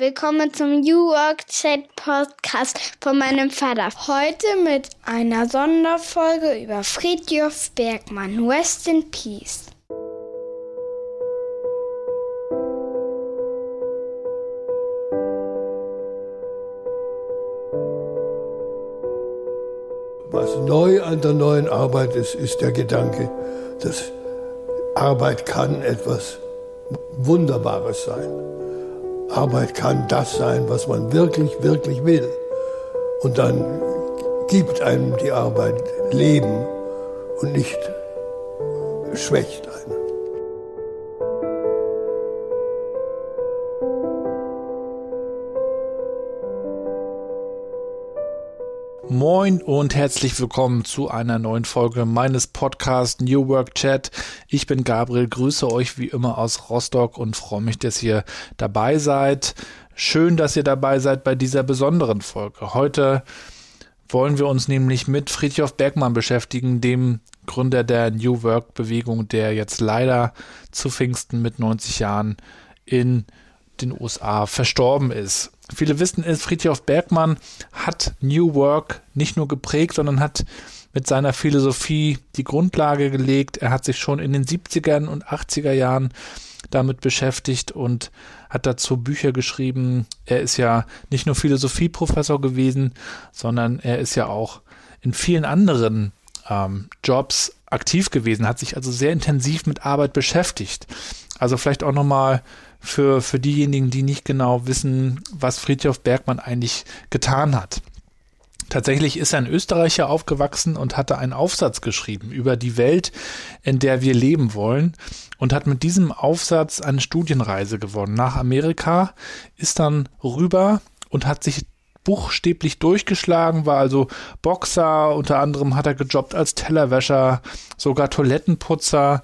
Willkommen zum New Work Chat Podcast von meinem Vater. Heute mit einer Sonderfolge über Friedhof Bergmann. Rest in Peace. Was neu an der neuen Arbeit ist, ist der Gedanke, dass Arbeit kann etwas Wunderbares sein. Arbeit kann das sein, was man wirklich, wirklich will. Und dann gibt einem die Arbeit Leben und nicht schwächt einen. Moin und herzlich willkommen zu einer neuen Folge meines Podcasts New Work Chat. Ich bin Gabriel, grüße euch wie immer aus Rostock und freue mich, dass ihr dabei seid. Schön, dass ihr dabei seid bei dieser besonderen Folge. Heute wollen wir uns nämlich mit Friedhof Bergmann beschäftigen, dem Gründer der New Work Bewegung, der jetzt leider zu Pfingsten mit 90 Jahren in den USA verstorben ist. Viele wissen es, Friedhof Bergmann hat New Work nicht nur geprägt, sondern hat mit seiner Philosophie die Grundlage gelegt. Er hat sich schon in den 70er und 80er Jahren damit beschäftigt und hat dazu Bücher geschrieben. Er ist ja nicht nur Philosophieprofessor gewesen, sondern er ist ja auch in vielen anderen ähm, Jobs aktiv gewesen, hat sich also sehr intensiv mit Arbeit beschäftigt. Also vielleicht auch nochmal für, für diejenigen, die nicht genau wissen, was Friedhof Bergmann eigentlich getan hat. Tatsächlich ist er ein Österreicher aufgewachsen und hatte einen Aufsatz geschrieben über die Welt, in der wir leben wollen und hat mit diesem Aufsatz eine Studienreise gewonnen nach Amerika, ist dann rüber und hat sich buchstäblich durchgeschlagen, war also Boxer, unter anderem hat er gejobbt als Tellerwäscher, sogar Toilettenputzer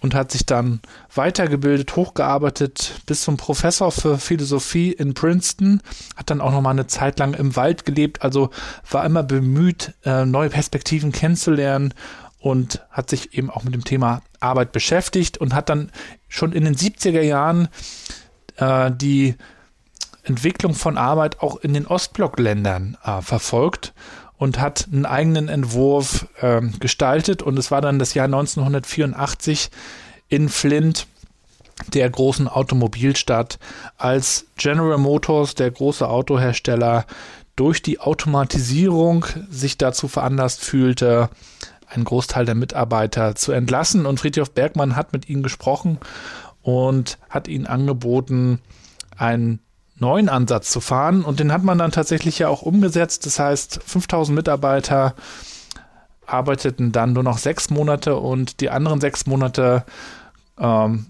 und hat sich dann weitergebildet, hochgearbeitet bis zum Professor für Philosophie in Princeton, hat dann auch noch mal eine Zeit lang im Wald gelebt, also war immer bemüht, äh, neue Perspektiven kennenzulernen und hat sich eben auch mit dem Thema Arbeit beschäftigt und hat dann schon in den 70er Jahren äh, die Entwicklung von Arbeit auch in den Ostblockländern äh, verfolgt und hat einen eigenen Entwurf äh, gestaltet. Und es war dann das Jahr 1984 in Flint, der großen Automobilstadt, als General Motors, der große Autohersteller, durch die Automatisierung sich dazu veranlasst fühlte, einen Großteil der Mitarbeiter zu entlassen. Und Friedhof Bergmann hat mit ihnen gesprochen und hat ihnen angeboten, einen neuen Ansatz zu fahren. Und den hat man dann tatsächlich ja auch umgesetzt. Das heißt, 5000 Mitarbeiter arbeiteten dann nur noch sechs Monate und die anderen sechs Monate ähm,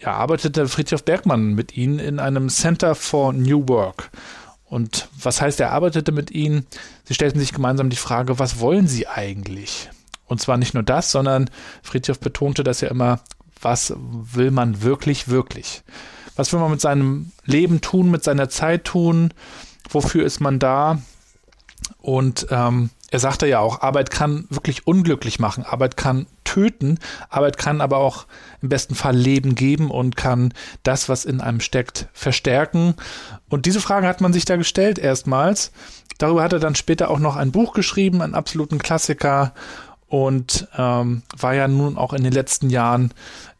ja, arbeitete Friedhof Bergmann mit ihnen in einem Center for New Work. Und was heißt, er arbeitete mit ihnen? Sie stellten sich gemeinsam die Frage, was wollen sie eigentlich? Und zwar nicht nur das, sondern Friedhof betonte das ja immer, was will man wirklich, wirklich? Was will man mit seinem Leben tun, mit seiner Zeit tun? Wofür ist man da? Und ähm, er sagte ja auch, Arbeit kann wirklich unglücklich machen. Arbeit kann töten. Arbeit kann aber auch im besten Fall Leben geben und kann das, was in einem steckt, verstärken. Und diese Frage hat man sich da gestellt erstmals. Darüber hat er dann später auch noch ein Buch geschrieben, einen absoluten Klassiker und ähm, war ja nun auch in den letzten Jahren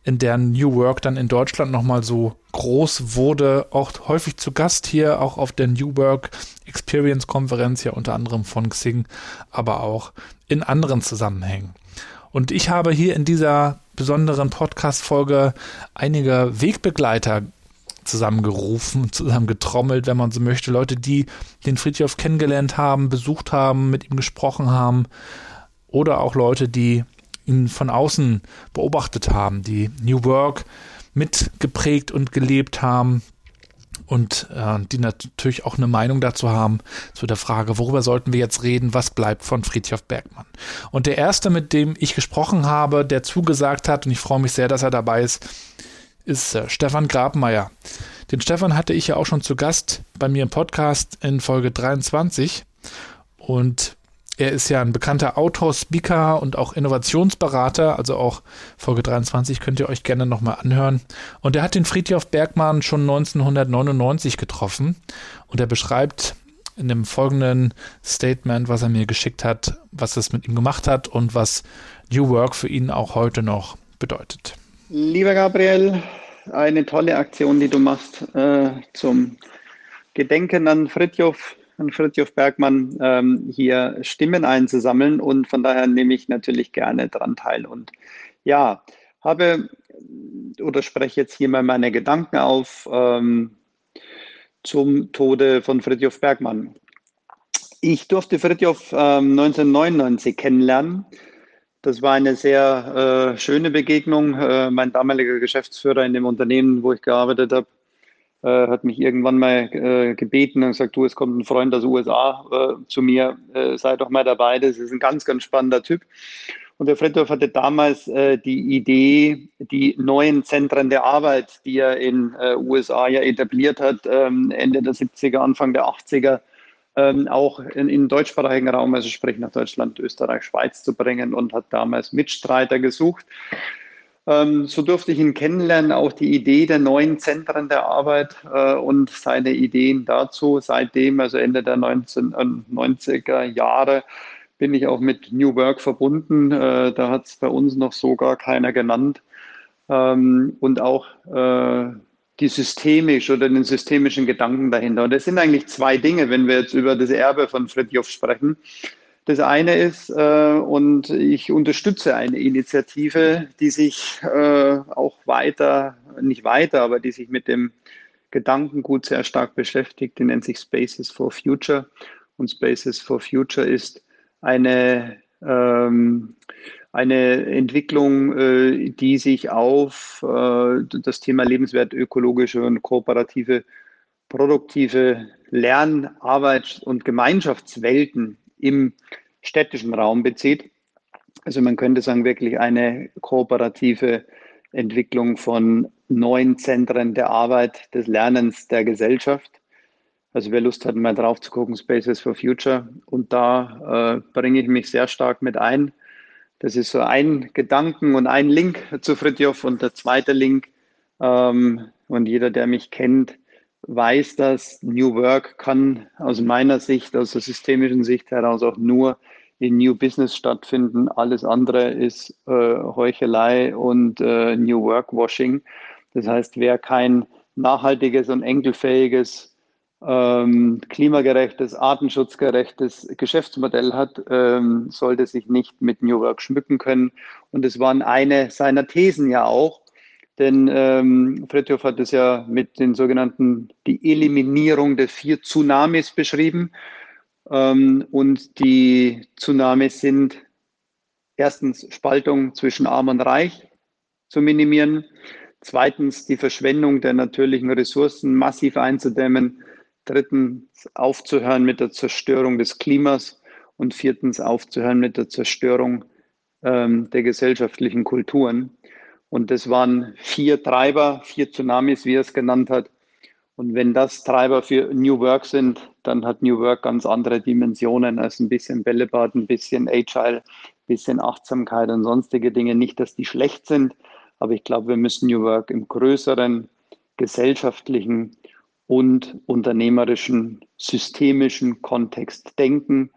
in der New Work dann in Deutschland nochmal so groß wurde, auch häufig zu Gast hier, auch auf der New Work Experience Konferenz, ja unter anderem von Xing, aber auch in anderen Zusammenhängen. Und ich habe hier in dieser besonderen Podcast-Folge einige Wegbegleiter zusammengerufen, zusammengetrommelt, wenn man so möchte. Leute, die den Friedhof kennengelernt haben, besucht haben, mit ihm gesprochen haben. Oder auch Leute, die ihn von außen beobachtet haben, die New Work mitgeprägt und gelebt haben und äh, die natürlich auch eine Meinung dazu haben zu der Frage, worüber sollten wir jetzt reden, was bleibt von Friedhof Bergmann. Und der erste, mit dem ich gesprochen habe, der zugesagt hat, und ich freue mich sehr, dass er dabei ist, ist äh, Stefan Grabmeier. Den Stefan hatte ich ja auch schon zu Gast bei mir im Podcast in Folge 23 und Er ist ja ein bekannter Autor, Speaker und auch Innovationsberater. Also auch Folge 23 könnt ihr euch gerne nochmal anhören. Und er hat den Friedhof Bergmann schon 1999 getroffen. Und er beschreibt in dem folgenden Statement, was er mir geschickt hat, was es mit ihm gemacht hat und was New Work für ihn auch heute noch bedeutet. Lieber Gabriel, eine tolle Aktion, die du machst äh, zum Gedenken an Fritjof, an Fritjof Bergmann, ähm, hier Stimmen einzusammeln und von daher nehme ich natürlich gerne daran teil. Und ja, habe oder spreche jetzt hier mal meine Gedanken auf ähm, zum Tode von Fritjof Bergmann. Ich durfte Fritjof ähm, 1999 kennenlernen. Das war eine sehr äh, schöne Begegnung. Äh, mein damaliger Geschäftsführer in dem Unternehmen, wo ich gearbeitet habe, äh, hat mich irgendwann mal äh, gebeten und gesagt, du, es kommt ein Freund aus den USA äh, zu mir, äh, sei doch mal dabei. Das ist ein ganz, ganz spannender Typ. Und der Fritjof hatte damals äh, die Idee, die neuen Zentren der Arbeit, die er in äh, USA ja etabliert hat, ähm, Ende der 70er, Anfang der 80er, ähm, auch in, in deutschsprachigen Raum, also sprich nach Deutschland, Österreich, Schweiz zu bringen und hat damals Mitstreiter gesucht. Ähm, so durfte ich ihn kennenlernen, auch die Idee der neuen Zentren der Arbeit äh, und seine Ideen dazu. Seitdem, also Ende der 1990er Jahre, bin ich auch mit New Work verbunden. Äh, da hat es bei uns noch so gar keiner genannt. Ähm, und auch äh, die systemisch oder den systemischen Gedanken dahinter. Und das sind eigentlich zwei Dinge, wenn wir jetzt über das Erbe von Fritjof sprechen. Das eine ist, äh, und ich unterstütze eine Initiative, die sich äh, auch weiter, nicht weiter, aber die sich mit dem Gedankengut sehr stark beschäftigt. Die nennt sich Spaces for Future. Und Spaces for Future ist eine, ähm, eine Entwicklung, äh, die sich auf äh, das Thema lebenswert ökologische und kooperative, produktive Lern-, Arbeit- und Gemeinschaftswelten im städtischen Raum bezieht. Also man könnte sagen, wirklich eine kooperative Entwicklung von neuen Zentren der Arbeit, des Lernens der Gesellschaft. Also wer Lust hat, mal drauf zu gucken, Spaces for Future. Und da äh, bringe ich mich sehr stark mit ein. Das ist so ein Gedanken und ein Link zu Fritjof und der zweite Link. Ähm, und jeder, der mich kennt, weiß, dass New Work kann aus meiner Sicht, aus der systemischen Sicht heraus auch nur in New Business stattfinden. Alles andere ist äh, Heuchelei und äh, New Work Washing. Das heißt, wer kein nachhaltiges und enkelfähiges ähm, klimagerechtes, artenschutzgerechtes Geschäftsmodell hat, ähm, sollte sich nicht mit New Work schmücken können. Und es waren eine seiner Thesen ja auch, denn ähm, Fritjof hat es ja mit den sogenannten, die Eliminierung der vier Tsunamis beschrieben. Ähm, und die Tsunamis sind erstens Spaltung zwischen Arm und Reich zu minimieren, zweitens die Verschwendung der natürlichen Ressourcen massiv einzudämmen, drittens aufzuhören mit der Zerstörung des Klimas und viertens aufzuhören mit der Zerstörung ähm, der gesellschaftlichen Kulturen. Und das waren vier Treiber, vier Tsunamis, wie er es genannt hat. Und wenn das Treiber für New Work sind, dann hat New Work ganz andere Dimensionen als ein bisschen Bällebad, ein bisschen Agile, ein bisschen Achtsamkeit und sonstige Dinge. Nicht, dass die schlecht sind, aber ich glaube, wir müssen New Work im größeren gesellschaftlichen und unternehmerischen, systemischen Kontext denken.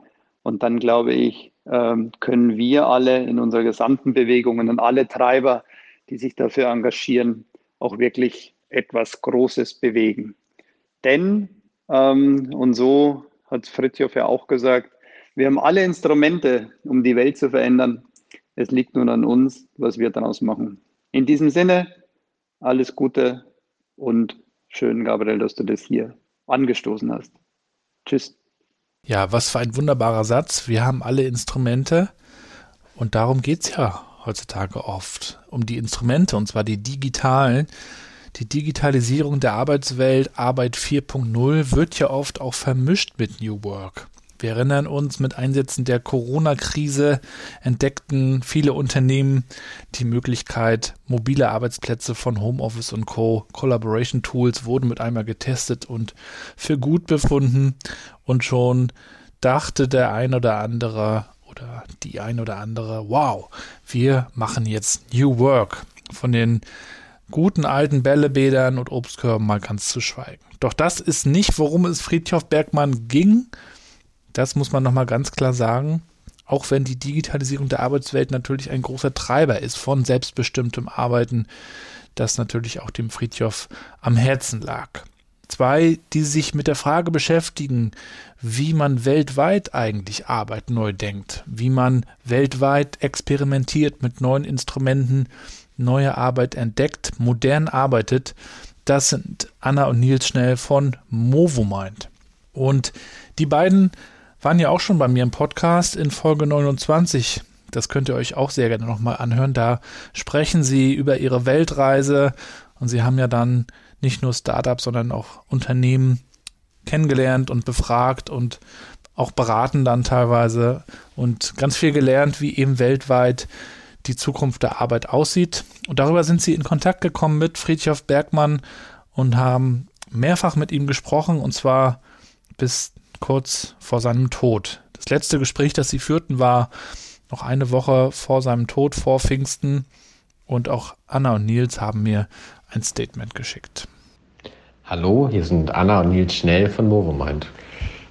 Und dann glaube ich, ähm, können wir alle in unserer gesamten Bewegung und alle Treiber, die sich dafür engagieren, auch wirklich etwas Großes bewegen. Denn, ähm, und so hat Fritjof ja auch gesagt, wir haben alle Instrumente, um die Welt zu verändern. Es liegt nun an uns, was wir daraus machen. In diesem Sinne, alles Gute und Schön, Gabriel, dass du das hier angestoßen hast. Tschüss. Ja, was für ein wunderbarer Satz. Wir haben alle Instrumente und darum geht es ja heutzutage oft. Um die Instrumente und zwar die digitalen. Die Digitalisierung der Arbeitswelt, Arbeit 4.0, wird ja oft auch vermischt mit New Work. Wir erinnern uns, mit Einsätzen der Corona-Krise entdeckten viele Unternehmen die Möglichkeit, mobile Arbeitsplätze von Homeoffice und Co. Collaboration Tools wurden mit einmal getestet und für gut befunden und schon dachte der ein oder andere oder die ein oder andere, wow, wir machen jetzt New Work. Von den guten alten Bällebädern und Obstkörben mal ganz zu schweigen. Doch das ist nicht, worum es Friedhof Bergmann ging. Das muss man nochmal ganz klar sagen. Auch wenn die Digitalisierung der Arbeitswelt natürlich ein großer Treiber ist von selbstbestimmtem Arbeiten, das natürlich auch dem Friedhof am Herzen lag. Zwei, die sich mit der Frage beschäftigen, wie man weltweit eigentlich Arbeit neu denkt, wie man weltweit experimentiert mit neuen Instrumenten, neue Arbeit entdeckt, modern arbeitet. Das sind Anna und Nils Schnell von Movomind. Und die beiden waren ja auch schon bei mir im Podcast in Folge 29. Das könnt ihr euch auch sehr gerne nochmal anhören. Da sprechen sie über ihre Weltreise und sie haben ja dann nicht nur Startups, sondern auch Unternehmen kennengelernt und befragt und auch beraten dann teilweise und ganz viel gelernt, wie eben weltweit die Zukunft der Arbeit aussieht. Und darüber sind sie in Kontakt gekommen mit Friedhof Bergmann und haben mehrfach mit ihm gesprochen und zwar bis kurz vor seinem Tod. Das letzte Gespräch, das sie führten, war noch eine Woche vor seinem Tod, vor Pfingsten. Und auch Anna und Nils haben mir ein Statement geschickt. Hallo, hier sind Anna und Nils Schnell von Movomind.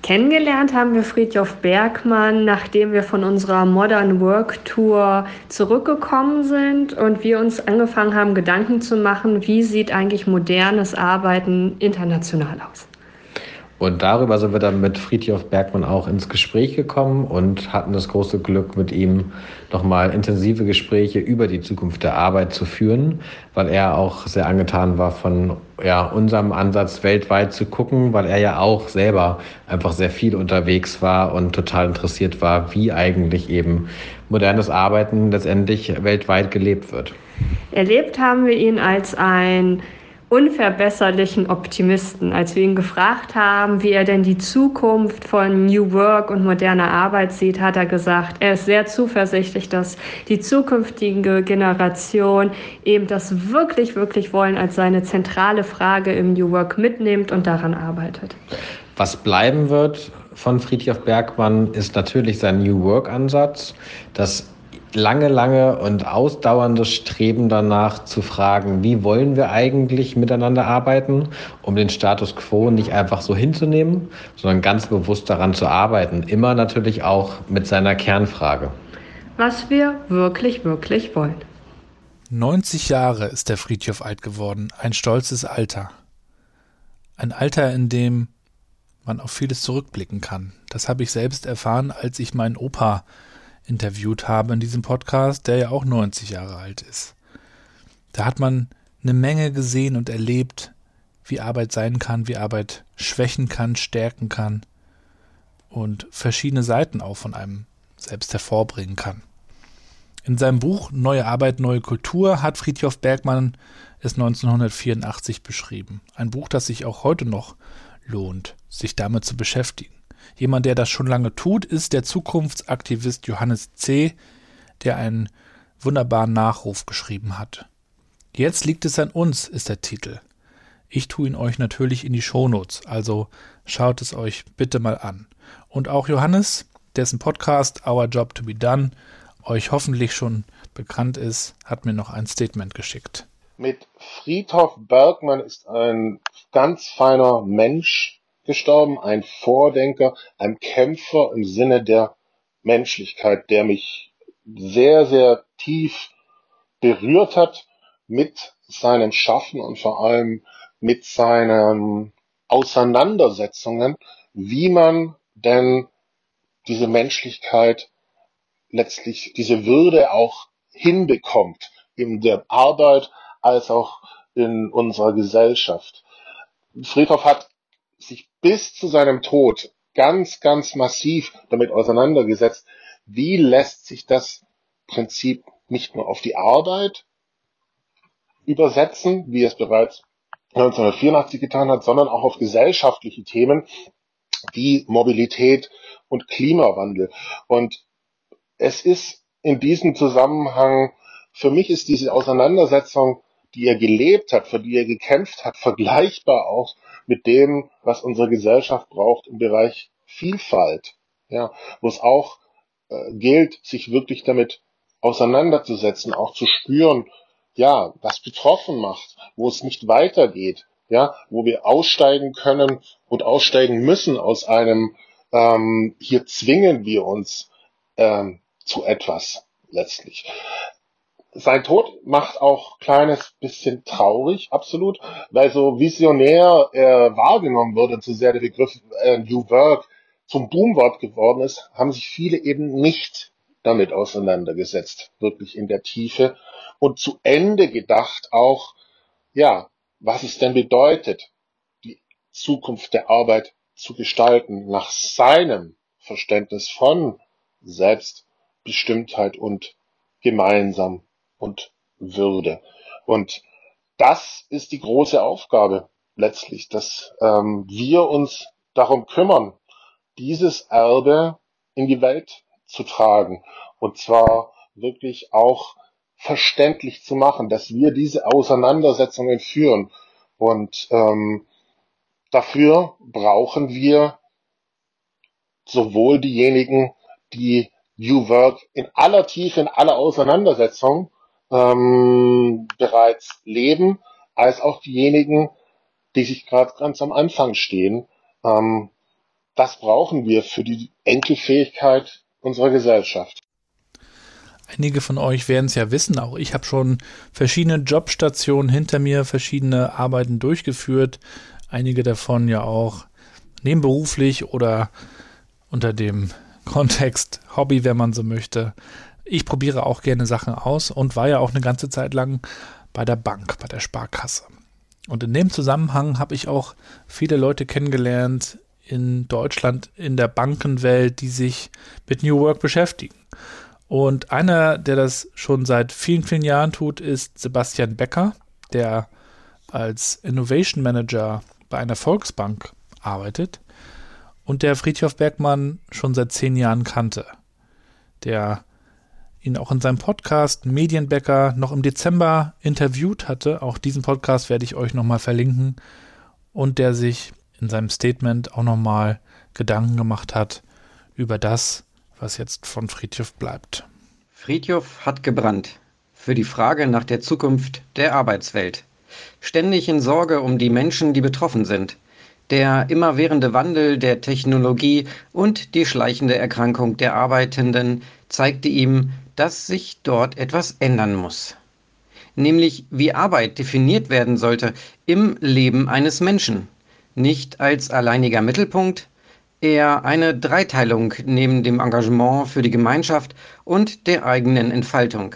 Kennengelernt haben wir Friedhof Bergmann, nachdem wir von unserer Modern Work Tour zurückgekommen sind und wir uns angefangen haben, Gedanken zu machen, wie sieht eigentlich modernes Arbeiten international aus. Und darüber sind wir dann mit Friedhof Bergmann auch ins Gespräch gekommen und hatten das große Glück, mit ihm nochmal intensive Gespräche über die Zukunft der Arbeit zu führen, weil er auch sehr angetan war von ja, unserem Ansatz weltweit zu gucken, weil er ja auch selber einfach sehr viel unterwegs war und total interessiert war, wie eigentlich eben modernes Arbeiten letztendlich weltweit gelebt wird. Erlebt haben wir ihn als ein unverbesserlichen Optimisten. Als wir ihn gefragt haben, wie er denn die Zukunft von New Work und moderner Arbeit sieht, hat er gesagt, er ist sehr zuversichtlich, dass die zukünftige Generation eben das wirklich, wirklich wollen als seine zentrale Frage im New Work mitnimmt und daran arbeitet. Was bleiben wird von Friedrich Bergmann ist natürlich sein New Work-Ansatz, das lange, lange und ausdauerndes Streben danach zu fragen, wie wollen wir eigentlich miteinander arbeiten, um den Status quo nicht einfach so hinzunehmen, sondern ganz bewusst daran zu arbeiten. Immer natürlich auch mit seiner Kernfrage. Was wir wirklich, wirklich wollen. 90 Jahre ist der Friedhof alt geworden, ein stolzes Alter. Ein Alter, in dem man auf vieles zurückblicken kann. Das habe ich selbst erfahren, als ich meinen Opa interviewt habe in diesem Podcast, der ja auch 90 Jahre alt ist. Da hat man eine Menge gesehen und erlebt, wie Arbeit sein kann, wie Arbeit schwächen kann, stärken kann und verschiedene Seiten auch von einem selbst hervorbringen kann. In seinem Buch Neue Arbeit, neue Kultur hat Friedhof Bergmann es 1984 beschrieben. Ein Buch, das sich auch heute noch lohnt, sich damit zu beschäftigen. Jemand, der das schon lange tut, ist der Zukunftsaktivist Johannes C., der einen wunderbaren Nachruf geschrieben hat. Jetzt liegt es an uns, ist der Titel. Ich tue ihn euch natürlich in die Shownotes, also schaut es euch bitte mal an. Und auch Johannes, dessen Podcast Our Job to be Done euch hoffentlich schon bekannt ist, hat mir noch ein Statement geschickt. Mit Friedhof Bergmann ist ein ganz feiner Mensch gestorben, ein Vordenker, ein Kämpfer im Sinne der Menschlichkeit, der mich sehr, sehr tief berührt hat mit seinem Schaffen und vor allem mit seinen Auseinandersetzungen, wie man denn diese Menschlichkeit letztlich, diese Würde auch hinbekommt in der Arbeit als auch in unserer Gesellschaft. Friedhoff hat sich bis zu seinem Tod ganz, ganz massiv damit auseinandergesetzt, wie lässt sich das Prinzip nicht nur auf die Arbeit übersetzen, wie es bereits 1984 getan hat, sondern auch auf gesellschaftliche Themen wie Mobilität und Klimawandel. Und es ist in diesem Zusammenhang, für mich ist diese Auseinandersetzung, die er gelebt hat, für die er gekämpft hat, vergleichbar auch mit dem, was unsere Gesellschaft braucht im Bereich Vielfalt. ja, wo es auch äh, gilt, sich wirklich damit auseinanderzusetzen, auch zu spüren, ja, was betroffen macht, wo es nicht weitergeht, ja, wo wir aussteigen können und aussteigen müssen aus einem, ähm, hier zwingen wir uns ähm, zu etwas letztlich. Sein Tod macht auch kleines bisschen traurig, absolut, weil so visionär äh, wahrgenommen wurde, zu sehr der Begriff äh, New Work zum Boomwort geworden ist, haben sich viele eben nicht damit auseinandergesetzt, wirklich in der Tiefe und zu Ende gedacht auch, ja, was es denn bedeutet, die Zukunft der Arbeit zu gestalten nach seinem Verständnis von Selbstbestimmtheit und gemeinsam und Würde. Und das ist die große Aufgabe letztlich, dass ähm, wir uns darum kümmern, dieses Erbe in die Welt zu tragen. Und zwar wirklich auch verständlich zu machen, dass wir diese Auseinandersetzungen führen. Und ähm, dafür brauchen wir sowohl diejenigen, die New Work in aller Tiefe, in aller Auseinandersetzung ähm, bereits leben, als auch diejenigen, die sich gerade ganz am Anfang stehen. Ähm, das brauchen wir für die Enkelfähigkeit unserer Gesellschaft. Einige von euch werden es ja wissen, auch ich habe schon verschiedene Jobstationen hinter mir, verschiedene Arbeiten durchgeführt, einige davon ja auch nebenberuflich oder unter dem Kontext Hobby, wenn man so möchte. Ich probiere auch gerne Sachen aus und war ja auch eine ganze Zeit lang bei der Bank, bei der Sparkasse. Und in dem Zusammenhang habe ich auch viele Leute kennengelernt in Deutschland, in der Bankenwelt, die sich mit New Work beschäftigen. Und einer, der das schon seit vielen, vielen Jahren tut, ist Sebastian Becker, der als Innovation Manager bei einer Volksbank arbeitet und der Friedhof Bergmann schon seit zehn Jahren kannte. Der ihn auch in seinem Podcast Medienbäcker noch im Dezember interviewt hatte. Auch diesen Podcast werde ich euch nochmal verlinken. Und der sich in seinem Statement auch nochmal Gedanken gemacht hat über das, was jetzt von Friedhof bleibt. Friedhof hat gebrannt für die Frage nach der Zukunft der Arbeitswelt. Ständig in Sorge um die Menschen, die betroffen sind. Der immerwährende Wandel der Technologie und die schleichende Erkrankung der Arbeitenden zeigte ihm, dass sich dort etwas ändern muss. Nämlich wie Arbeit definiert werden sollte im Leben eines Menschen. Nicht als alleiniger Mittelpunkt, eher eine Dreiteilung neben dem Engagement für die Gemeinschaft und der eigenen Entfaltung.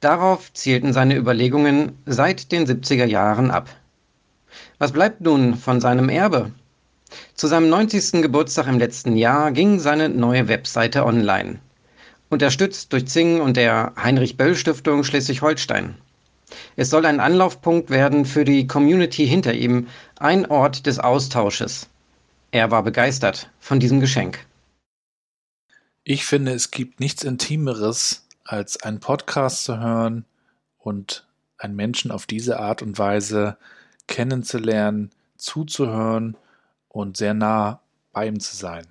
Darauf zielten seine Überlegungen seit den 70er Jahren ab. Was bleibt nun von seinem Erbe? Zu seinem 90. Geburtstag im letzten Jahr ging seine neue Webseite online. Unterstützt durch Zing und der Heinrich Böll Stiftung Schleswig-Holstein. Es soll ein Anlaufpunkt werden für die Community hinter ihm, ein Ort des Austausches. Er war begeistert von diesem Geschenk. Ich finde, es gibt nichts Intimeres, als einen Podcast zu hören und einen Menschen auf diese Art und Weise kennenzulernen, zuzuhören und sehr nah bei ihm zu sein.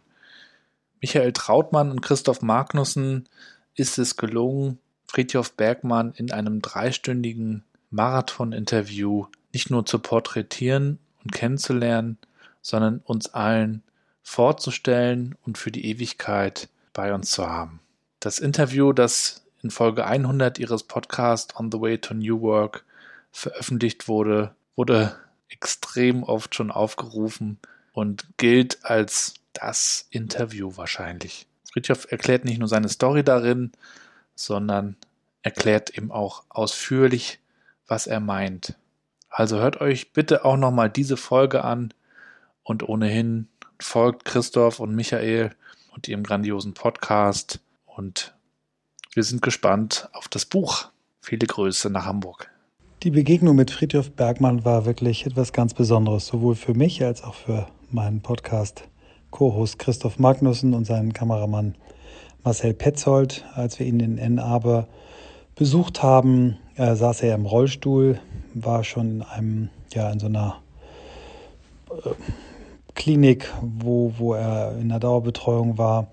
Michael Trautmann und Christoph Magnussen ist es gelungen, Friedhof Bergmann in einem dreistündigen Marathon-Interview nicht nur zu porträtieren und kennenzulernen, sondern uns allen vorzustellen und für die Ewigkeit bei uns zu haben. Das Interview, das in Folge 100 ihres Podcasts On the Way to New Work veröffentlicht wurde, wurde extrem oft schon aufgerufen und gilt als das Interview wahrscheinlich. Fritjof erklärt nicht nur seine Story darin, sondern erklärt eben auch ausführlich, was er meint. Also hört euch bitte auch nochmal diese Folge an und ohnehin folgt Christoph und Michael und ihrem grandiosen Podcast. Und wir sind gespannt auf das Buch. Viele Grüße nach Hamburg. Die Begegnung mit Friedhof Bergmann war wirklich etwas ganz Besonderes, sowohl für mich als auch für meinen Podcast Co-Host Christoph Magnussen und seinen Kameramann Marcel Petzold. Als wir ihn in N. Aber besucht haben, äh, saß er im Rollstuhl, war schon in einem, ja, in so einer äh, Klinik, wo, wo er in der Dauerbetreuung war.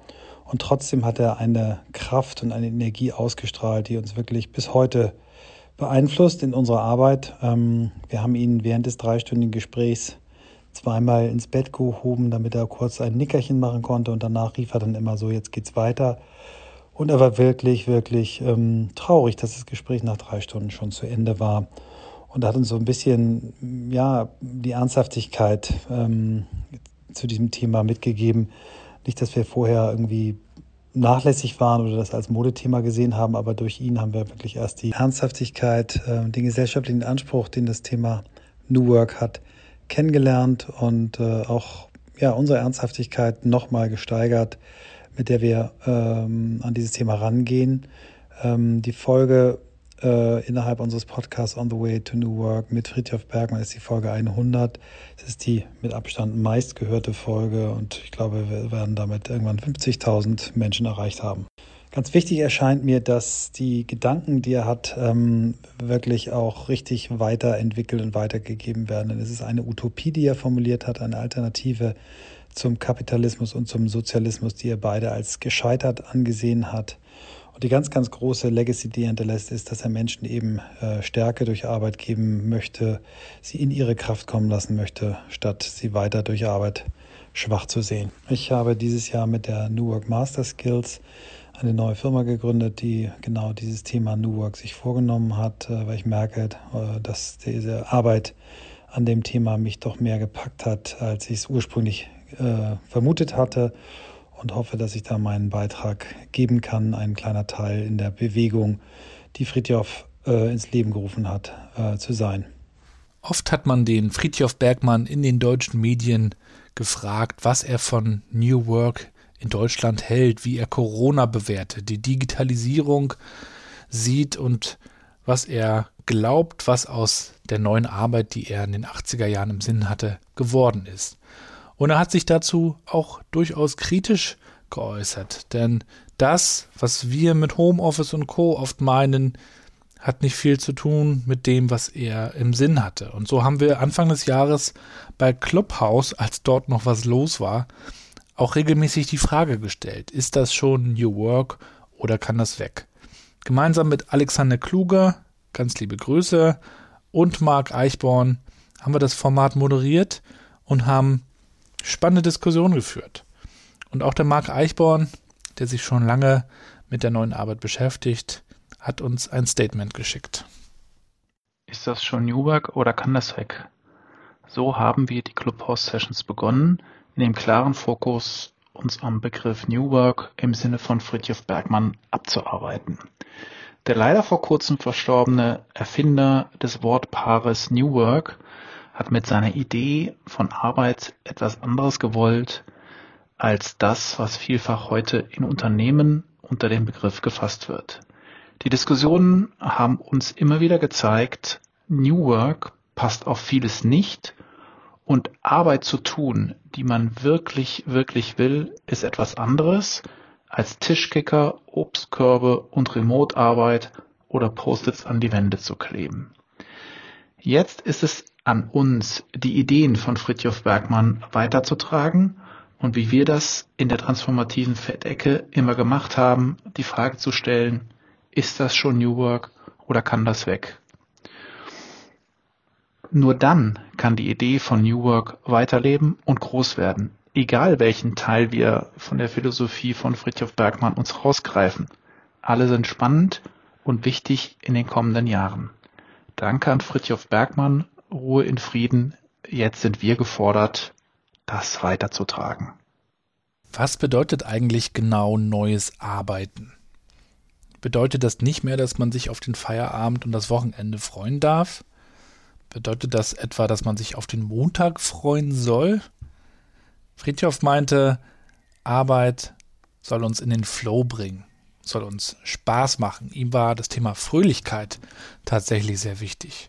Und trotzdem hat er eine Kraft und eine Energie ausgestrahlt, die uns wirklich bis heute beeinflusst in unserer Arbeit. Ähm, wir haben ihn während des dreistündigen Gesprächs zweimal ins Bett gehoben, damit er kurz ein Nickerchen machen konnte und danach rief er dann immer so, jetzt geht's weiter. Und er war wirklich, wirklich ähm, traurig, dass das Gespräch nach drei Stunden schon zu Ende war. Und hat uns so ein bisschen, ja, die Ernsthaftigkeit ähm, zu diesem Thema mitgegeben. Nicht, dass wir vorher irgendwie nachlässig waren oder das als Modethema gesehen haben, aber durch ihn haben wir wirklich erst die Ernsthaftigkeit, äh, den gesellschaftlichen Anspruch, den das Thema New Work hat, kennengelernt und äh, auch ja, unsere Ernsthaftigkeit nochmal gesteigert, mit der wir ähm, an dieses Thema rangehen. Ähm, die Folge äh, innerhalb unseres Podcasts On the Way to New Work mit Friedhof Bergmann ist die Folge 100. Es ist die mit Abstand meistgehörte Folge und ich glaube, wir werden damit irgendwann 50.000 Menschen erreicht haben. Ganz wichtig erscheint mir, dass die Gedanken, die er hat, ähm, wirklich auch richtig weiterentwickelt und weitergegeben werden. Denn es ist eine Utopie, die er formuliert hat, eine Alternative zum Kapitalismus und zum Sozialismus, die er beide als gescheitert angesehen hat. Und die ganz, ganz große Legacy, die er hinterlässt, ist, dass er Menschen eben äh, Stärke durch Arbeit geben möchte, sie in ihre Kraft kommen lassen möchte, statt sie weiter durch Arbeit schwach zu sehen. Ich habe dieses Jahr mit der New Work Master Skills eine neue Firma gegründet, die genau dieses Thema New Work sich vorgenommen hat, äh, weil ich merke, äh, dass diese Arbeit an dem Thema mich doch mehr gepackt hat, als ich es ursprünglich äh, vermutet hatte und hoffe, dass ich da meinen Beitrag geben kann, ein kleiner Teil in der Bewegung, die Fritjof ins Leben gerufen hat, zu sein. Oft hat man den Fritjof Bergmann in den deutschen Medien gefragt, was er von New Work in Deutschland hält, wie er Corona bewertet, die Digitalisierung sieht und was er glaubt, was aus der neuen Arbeit, die er in den 80er Jahren im Sinn hatte, geworden ist. Und er hat sich dazu auch durchaus kritisch geäußert, denn das, was wir mit Homeoffice und Co oft meinen, hat nicht viel zu tun mit dem, was er im Sinn hatte. Und so haben wir Anfang des Jahres bei Clubhouse, als dort noch was los war, auch regelmäßig die Frage gestellt, ist das schon New Work oder kann das weg? Gemeinsam mit Alexander Kluger, ganz liebe Grüße, und Marc Eichborn haben wir das Format moderiert und haben spannende Diskussionen geführt. Und auch der Marc Eichborn, der sich schon lange mit der neuen Arbeit beschäftigt, hat uns ein Statement geschickt. Ist das schon New Work oder kann das weg? So haben wir die Clubhouse Sessions begonnen, dem klaren Fokus, uns am Begriff New Work im Sinne von Fritjof Bergmann abzuarbeiten. Der leider vor kurzem verstorbene Erfinder des Wortpaares New Work hat mit seiner Idee von Arbeit etwas anderes gewollt als das, was vielfach heute in Unternehmen unter dem Begriff gefasst wird. Die Diskussionen haben uns immer wieder gezeigt, New Work passt auf vieles nicht und Arbeit zu tun, die man wirklich, wirklich will, ist etwas anderes als Tischkicker, Obstkörbe und Remote-Arbeit oder Post-its an die Wände zu kleben. Jetzt ist es an uns, die Ideen von Fritjof Bergmann weiterzutragen und wie wir das in der transformativen Fettecke immer gemacht haben, die Frage zu stellen, ist das schon New Work oder kann das weg? Nur dann kann die Idee von New Work weiterleben und groß werden, egal welchen Teil wir von der Philosophie von Fritjof Bergmann uns rausgreifen. Alle sind spannend und wichtig in den kommenden Jahren. Danke an Fritjof Bergmann, Ruhe in Frieden. Jetzt sind wir gefordert, das weiterzutragen. Was bedeutet eigentlich genau neues Arbeiten? Bedeutet das nicht mehr, dass man sich auf den Feierabend und das Wochenende freuen darf? Bedeutet das etwa, dass man sich auf den Montag freuen soll? Friedhoff meinte, Arbeit soll uns in den Flow bringen, soll uns Spaß machen. Ihm war das Thema Fröhlichkeit tatsächlich sehr wichtig.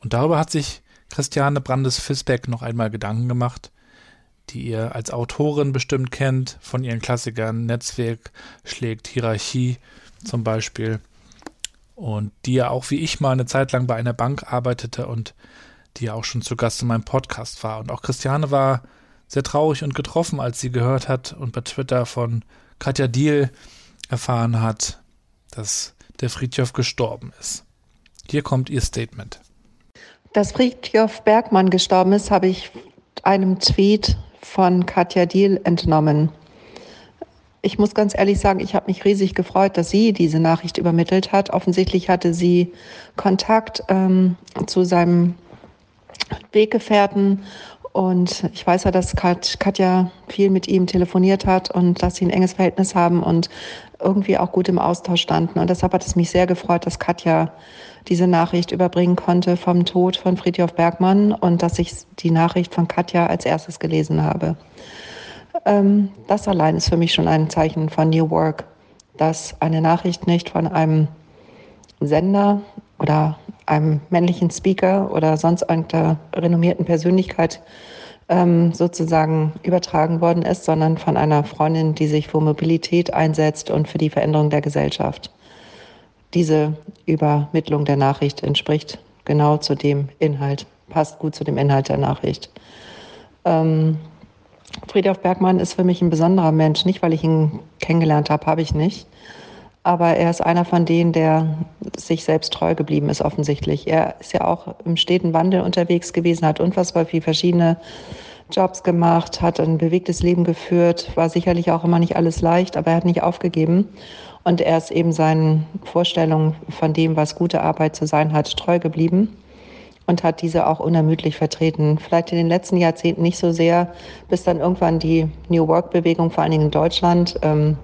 Und darüber hat sich Christiane Brandes-Fisbeck noch einmal Gedanken gemacht, die ihr als Autorin bestimmt kennt, von ihren Klassikern Netzwerk schlägt Hierarchie zum Beispiel und die ja auch wie ich mal eine Zeit lang bei einer Bank arbeitete und die ja auch schon zu Gast in meinem Podcast war. Und auch Christiane war sehr traurig und getroffen, als sie gehört hat und bei Twitter von Katja Diel erfahren hat, dass der Friedhof gestorben ist. Hier kommt ihr Statement. Dass Friedhof Bergmann gestorben ist, habe ich einem Tweet von Katja Diel entnommen. Ich muss ganz ehrlich sagen, ich habe mich riesig gefreut, dass sie diese Nachricht übermittelt hat. Offensichtlich hatte sie Kontakt ähm, zu seinem Weggefährten und ich weiß ja, dass Kat, Katja viel mit ihm telefoniert hat und dass sie ein enges Verhältnis haben und irgendwie auch gut im Austausch standen. Und deshalb hat es mich sehr gefreut, dass Katja diese Nachricht überbringen konnte vom Tod von Friedhof Bergmann und dass ich die Nachricht von Katja als erstes gelesen habe. Ähm, das allein ist für mich schon ein Zeichen von New Work, dass eine Nachricht nicht von einem Sender oder einem männlichen Speaker oder sonst irgendeiner renommierten Persönlichkeit ähm, sozusagen übertragen worden ist, sondern von einer Freundin, die sich für Mobilität einsetzt und für die Veränderung der Gesellschaft. Diese Übermittlung der Nachricht entspricht genau zu dem Inhalt, passt gut zu dem Inhalt der Nachricht. Ähm, Friedhof Bergmann ist für mich ein besonderer Mensch, nicht weil ich ihn kennengelernt habe, habe ich nicht, aber er ist einer von denen, der sich selbst treu geblieben ist, offensichtlich. Er ist ja auch im steten Wandel unterwegs gewesen, hat unfassbar viele verschiedene Jobs gemacht, hat ein bewegtes Leben geführt, war sicherlich auch immer nicht alles leicht, aber er hat nicht aufgegeben. Und er ist eben seinen Vorstellungen von dem, was gute Arbeit zu sein hat, treu geblieben und hat diese auch unermüdlich vertreten. Vielleicht in den letzten Jahrzehnten nicht so sehr, bis dann irgendwann die New Work-Bewegung, vor allen Dingen in Deutschland, ähm,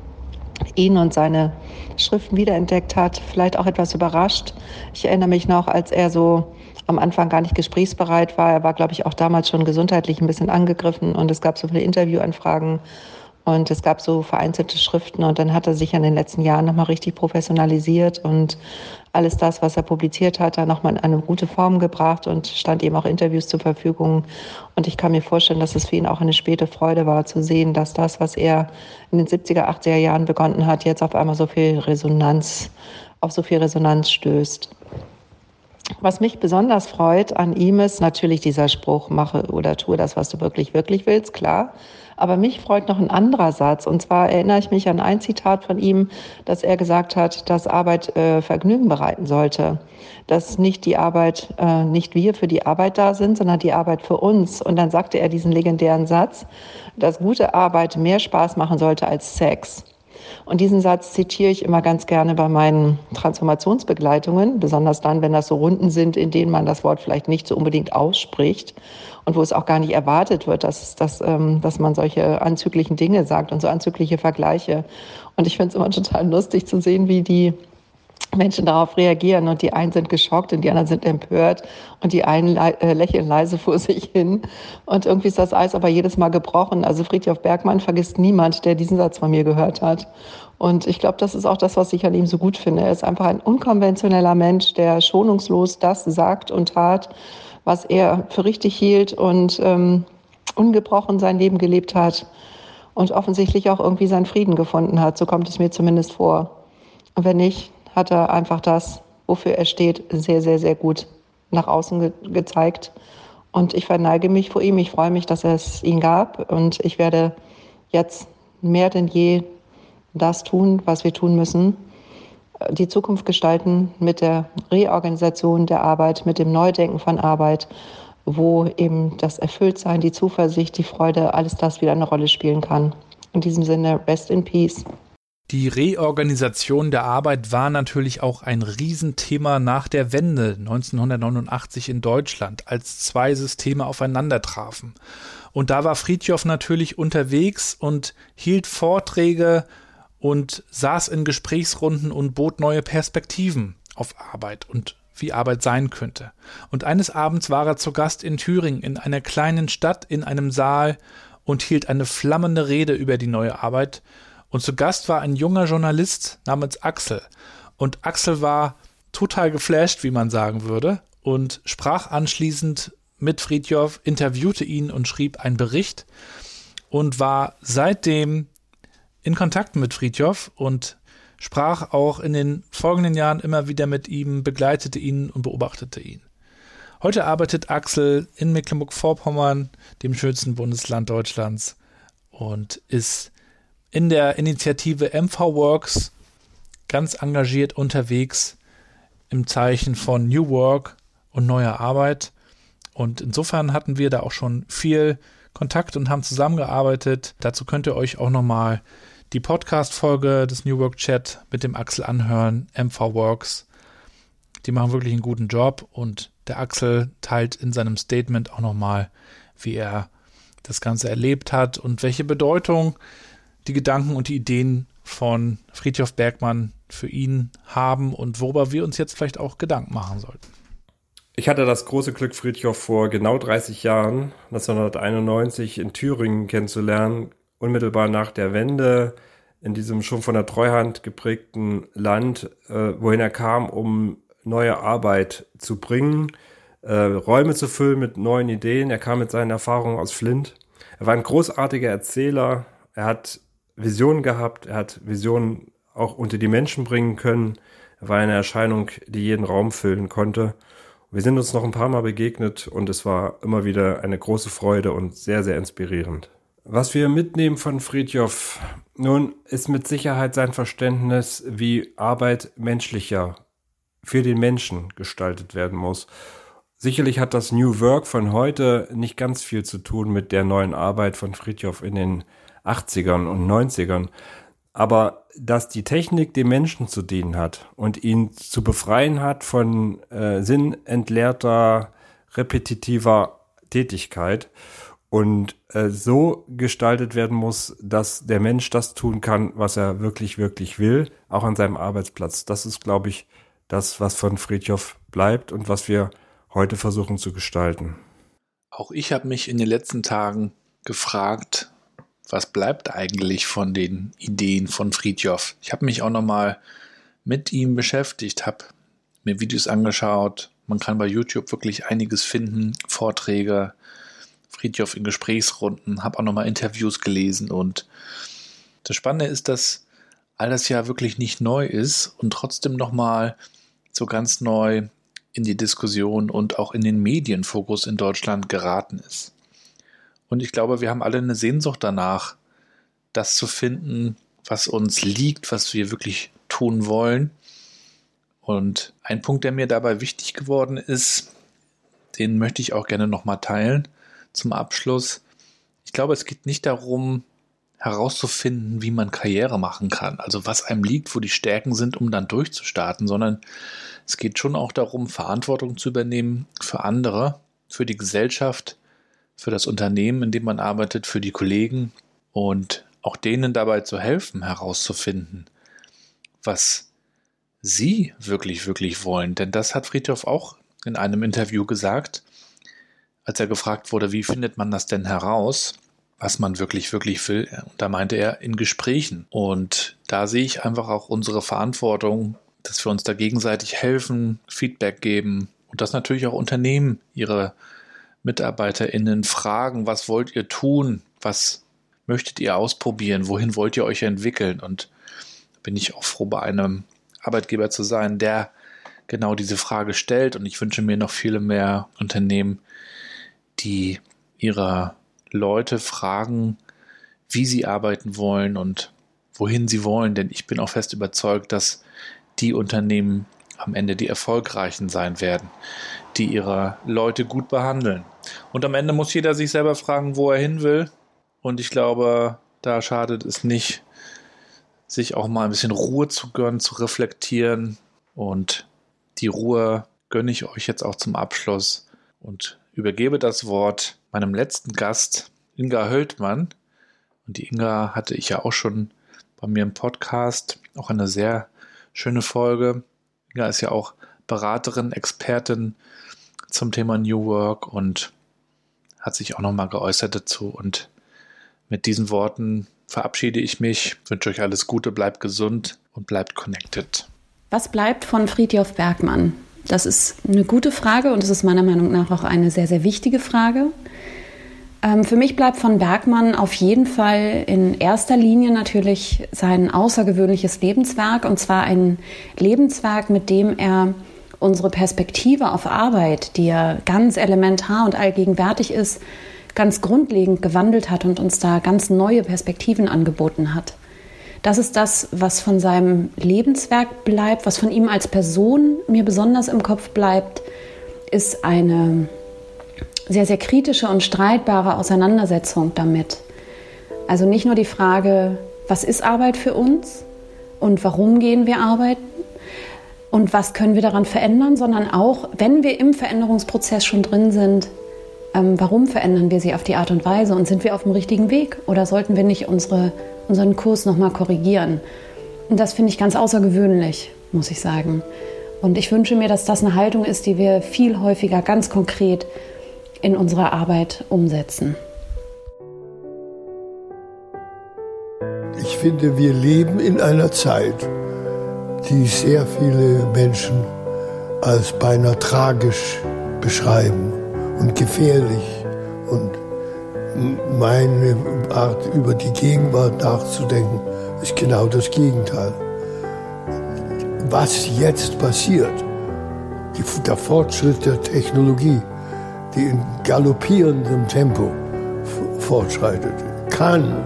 ihn und seine Schriften wiederentdeckt hat, vielleicht auch etwas überrascht. Ich erinnere mich noch, als er so am Anfang gar nicht gesprächsbereit war. Er war, glaube ich, auch damals schon gesundheitlich ein bisschen angegriffen und es gab so viele Interviewanfragen und es gab so vereinzelte Schriften und dann hat er sich in den letzten Jahren nochmal richtig professionalisiert und alles das, was er publiziert hat, da nochmal in eine gute Form gebracht und stand ihm auch Interviews zur Verfügung. Und ich kann mir vorstellen, dass es für ihn auch eine späte Freude war zu sehen, dass das, was er in den 70er, 80er Jahren begonnen hat, jetzt auf einmal so viel Resonanz, auf so viel Resonanz stößt. Was mich besonders freut an ihm ist natürlich dieser Spruch, mache oder tue das, was du wirklich, wirklich willst, klar. Aber mich freut noch ein anderer Satz. Und zwar erinnere ich mich an ein Zitat von ihm, dass er gesagt hat, dass Arbeit äh, Vergnügen bereiten sollte. Dass nicht die Arbeit, äh, nicht wir für die Arbeit da sind, sondern die Arbeit für uns. Und dann sagte er diesen legendären Satz, dass gute Arbeit mehr Spaß machen sollte als Sex. Und diesen Satz zitiere ich immer ganz gerne bei meinen Transformationsbegleitungen, besonders dann, wenn das so Runden sind, in denen man das Wort vielleicht nicht so unbedingt ausspricht und wo es auch gar nicht erwartet wird, dass, dass, ähm, dass man solche anzüglichen Dinge sagt und so anzügliche Vergleiche. Und ich finde es immer total lustig zu sehen, wie die Menschen darauf reagieren und die einen sind geschockt und die anderen sind empört und die einen äh, lächeln leise vor sich hin und irgendwie ist das Eis aber jedes Mal gebrochen. Also Friedhof Bergmann vergisst niemand, der diesen Satz von mir gehört hat. Und ich glaube, das ist auch das, was ich an ihm so gut finde. Er ist einfach ein unkonventioneller Mensch, der schonungslos das sagt und tat, was er für richtig hielt und ähm, ungebrochen sein Leben gelebt hat und offensichtlich auch irgendwie seinen Frieden gefunden hat. So kommt es mir zumindest vor. Und wenn nicht, hat er einfach das, wofür er steht, sehr, sehr, sehr gut nach außen ge gezeigt. Und ich verneige mich vor ihm. Ich freue mich, dass es ihn gab. Und ich werde jetzt mehr denn je das tun, was wir tun müssen, die Zukunft gestalten mit der Reorganisation der Arbeit, mit dem Neudenken von Arbeit, wo eben das Erfülltsein, die Zuversicht, die Freude, alles das wieder eine Rolle spielen kann. In diesem Sinne, rest in peace. Die Reorganisation der Arbeit war natürlich auch ein Riesenthema nach der Wende 1989 in Deutschland, als zwei Systeme aufeinander trafen. Und da war Friedjof natürlich unterwegs und hielt Vorträge und saß in Gesprächsrunden und bot neue Perspektiven auf Arbeit und wie Arbeit sein könnte. Und eines Abends war er zu Gast in Thüringen in einer kleinen Stadt in einem Saal und hielt eine flammende Rede über die neue Arbeit. Und zu Gast war ein junger Journalist namens Axel. Und Axel war total geflasht, wie man sagen würde, und sprach anschließend mit Friedjof, interviewte ihn und schrieb einen Bericht und war seitdem in Kontakt mit Friedjof und sprach auch in den folgenden Jahren immer wieder mit ihm, begleitete ihn und beobachtete ihn. Heute arbeitet Axel in Mecklenburg-Vorpommern, dem schönsten Bundesland Deutschlands, und ist in der Initiative MV Works ganz engagiert unterwegs im Zeichen von New Work und neuer Arbeit. Und insofern hatten wir da auch schon viel Kontakt und haben zusammengearbeitet. Dazu könnt ihr euch auch nochmal die Podcast-Folge des New Work Chat mit dem Axel anhören, MV Works. Die machen wirklich einen guten Job und der Axel teilt in seinem Statement auch nochmal, wie er das Ganze erlebt hat und welche Bedeutung die Gedanken und die Ideen von Friedhof Bergmann für ihn haben und worüber wir uns jetzt vielleicht auch Gedanken machen sollten. Ich hatte das große Glück, Friedhof vor genau 30 Jahren, 1991, in Thüringen kennenzulernen, unmittelbar nach der Wende, in diesem schon von der Treuhand geprägten Land, äh, wohin er kam, um neue Arbeit zu bringen, äh, Räume zu füllen mit neuen Ideen. Er kam mit seinen Erfahrungen aus Flint. Er war ein großartiger Erzähler. Er hat Visionen gehabt. Er hat Visionen auch unter die Menschen bringen können. Er war eine Erscheinung, die jeden Raum füllen konnte. Wir sind uns noch ein paar Mal begegnet und es war immer wieder eine große Freude und sehr, sehr inspirierend. Was wir mitnehmen von Friedjof, nun ist mit Sicherheit sein Verständnis, wie Arbeit menschlicher für den Menschen gestaltet werden muss. Sicherlich hat das New Work von heute nicht ganz viel zu tun mit der neuen Arbeit von Fritjof in den 80ern und 90ern. Aber dass die Technik dem Menschen zu dienen hat und ihn zu befreien hat von äh, sinnentleerter, repetitiver Tätigkeit und äh, so gestaltet werden muss, dass der Mensch das tun kann, was er wirklich, wirklich will, auch an seinem Arbeitsplatz. Das ist, glaube ich, das, was von Friedhof bleibt und was wir heute versuchen zu gestalten. Auch ich habe mich in den letzten Tagen gefragt, was bleibt eigentlich von den Ideen von Friedjof? Ich habe mich auch nochmal mit ihm beschäftigt, habe mir Videos angeschaut. Man kann bei YouTube wirklich einiges finden, Vorträge, Friedjof in Gesprächsrunden, habe auch nochmal Interviews gelesen und das Spannende ist, dass all das ja wirklich nicht neu ist und trotzdem nochmal so ganz neu in die Diskussion und auch in den Medienfokus in Deutschland geraten ist. Und ich glaube, wir haben alle eine Sehnsucht danach, das zu finden, was uns liegt, was wir wirklich tun wollen. Und ein Punkt, der mir dabei wichtig geworden ist, den möchte ich auch gerne nochmal teilen zum Abschluss. Ich glaube, es geht nicht darum, herauszufinden, wie man Karriere machen kann, also was einem liegt, wo die Stärken sind, um dann durchzustarten, sondern es geht schon auch darum, Verantwortung zu übernehmen für andere, für die Gesellschaft, für das Unternehmen, in dem man arbeitet, für die Kollegen und auch denen dabei zu helfen, herauszufinden, was sie wirklich, wirklich wollen. Denn das hat Friedhof auch in einem Interview gesagt, als er gefragt wurde, wie findet man das denn heraus? was man wirklich, wirklich will. Und da meinte er in Gesprächen. Und da sehe ich einfach auch unsere Verantwortung, dass wir uns da gegenseitig helfen, Feedback geben und dass natürlich auch Unternehmen ihre MitarbeiterInnen fragen, was wollt ihr tun? Was möchtet ihr ausprobieren? Wohin wollt ihr euch entwickeln? Und bin ich auch froh, bei einem Arbeitgeber zu sein, der genau diese Frage stellt. Und ich wünsche mir noch viele mehr Unternehmen, die ihrer Leute fragen, wie sie arbeiten wollen und wohin sie wollen, denn ich bin auch fest überzeugt, dass die Unternehmen am Ende die erfolgreichen sein werden, die ihre Leute gut behandeln. Und am Ende muss jeder sich selber fragen, wo er hin will. Und ich glaube, da schadet es nicht, sich auch mal ein bisschen Ruhe zu gönnen, zu reflektieren. Und die Ruhe gönne ich euch jetzt auch zum Abschluss und übergebe das Wort meinem letzten Gast, Inga Höltmann. Und die Inga hatte ich ja auch schon bei mir im Podcast, auch eine sehr schöne Folge. Inga ist ja auch Beraterin, Expertin zum Thema New Work und hat sich auch nochmal geäußert dazu. Und mit diesen Worten verabschiede ich mich, wünsche euch alles Gute, bleibt gesund und bleibt connected. Was bleibt von Friedhof Bergmann? Das ist eine gute Frage und es ist meiner Meinung nach auch eine sehr, sehr wichtige Frage. Ähm, für mich bleibt von Bergmann auf jeden Fall in erster Linie natürlich sein außergewöhnliches Lebenswerk und zwar ein Lebenswerk, mit dem er unsere Perspektive auf Arbeit, die ja ganz elementar und allgegenwärtig ist, ganz grundlegend gewandelt hat und uns da ganz neue Perspektiven angeboten hat. Das ist das, was von seinem Lebenswerk bleibt, was von ihm als Person mir besonders im Kopf bleibt, ist eine sehr, sehr kritische und streitbare Auseinandersetzung damit. Also nicht nur die Frage, was ist Arbeit für uns und warum gehen wir arbeiten und was können wir daran verändern, sondern auch, wenn wir im Veränderungsprozess schon drin sind, ähm, warum verändern wir sie auf die Art und Weise und sind wir auf dem richtigen Weg oder sollten wir nicht unsere, unseren Kurs nochmal korrigieren? Und das finde ich ganz außergewöhnlich, muss ich sagen. Und ich wünsche mir, dass das eine Haltung ist, die wir viel häufiger ganz konkret in unserer Arbeit umsetzen. Ich finde, wir leben in einer Zeit, die sehr viele Menschen als beinahe tragisch beschreiben und gefährlich. Und meine Art, über die Gegenwart nachzudenken, ist genau das Gegenteil. Was jetzt passiert, die, der Fortschritt der Technologie, die in galoppierendem Tempo fortschreitet, kann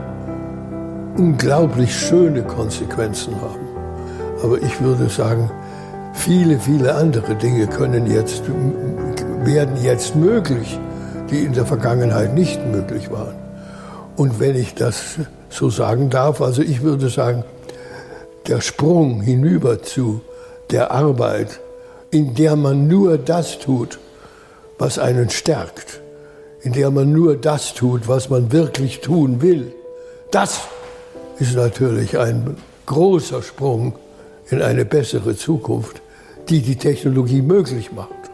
unglaublich schöne Konsequenzen haben. Aber ich würde sagen, viele, viele andere Dinge können jetzt, werden jetzt möglich, die in der Vergangenheit nicht möglich waren. Und wenn ich das so sagen darf, also ich würde sagen, der Sprung hinüber zu der Arbeit, in der man nur das tut, was einen stärkt, in der man nur das tut, was man wirklich tun will, das ist natürlich ein großer Sprung in eine bessere Zukunft, die die Technologie möglich macht.